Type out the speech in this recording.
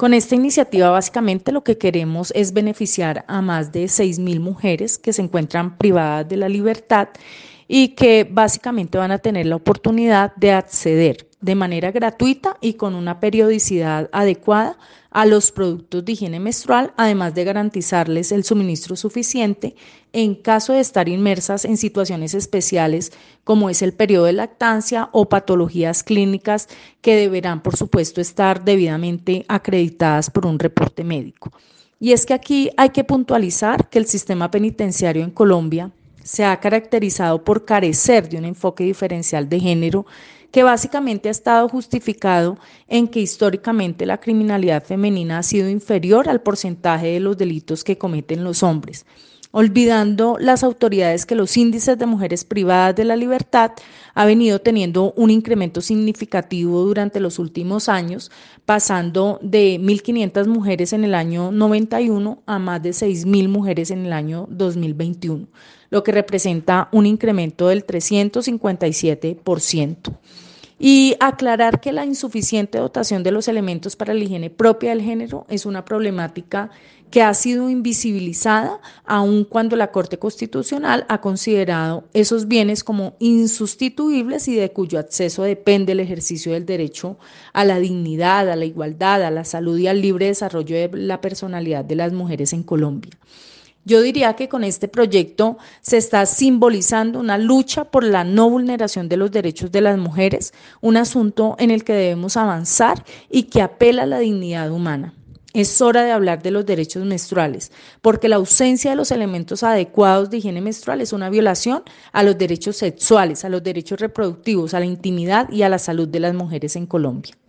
Con esta iniciativa básicamente lo que queremos es beneficiar a más de 6.000 mujeres que se encuentran privadas de la libertad y que básicamente van a tener la oportunidad de acceder de manera gratuita y con una periodicidad adecuada a los productos de higiene menstrual, además de garantizarles el suministro suficiente en caso de estar inmersas en situaciones especiales como es el periodo de lactancia o patologías clínicas que deberán, por supuesto, estar debidamente acreditadas por un reporte médico. Y es que aquí hay que puntualizar que el sistema penitenciario en Colombia se ha caracterizado por carecer de un enfoque diferencial de género que básicamente ha estado justificado en que históricamente la criminalidad femenina ha sido inferior al porcentaje de los delitos que cometen los hombres olvidando las autoridades que los índices de mujeres privadas de la libertad ha venido teniendo un incremento significativo durante los últimos años, pasando de 1.500 mujeres en el año 91 a más de 6.000 mujeres en el año 2021, lo que representa un incremento del 357%. Y aclarar que la insuficiente dotación de los elementos para la higiene propia del género es una problemática que ha sido invisibilizada aun cuando la Corte Constitucional ha considerado esos bienes como insustituibles y de cuyo acceso depende el ejercicio del derecho a la dignidad, a la igualdad, a la salud y al libre desarrollo de la personalidad de las mujeres en Colombia. Yo diría que con este proyecto se está simbolizando una lucha por la no vulneración de los derechos de las mujeres, un asunto en el que debemos avanzar y que apela a la dignidad humana. Es hora de hablar de los derechos menstruales, porque la ausencia de los elementos adecuados de higiene menstrual es una violación a los derechos sexuales, a los derechos reproductivos, a la intimidad y a la salud de las mujeres en Colombia.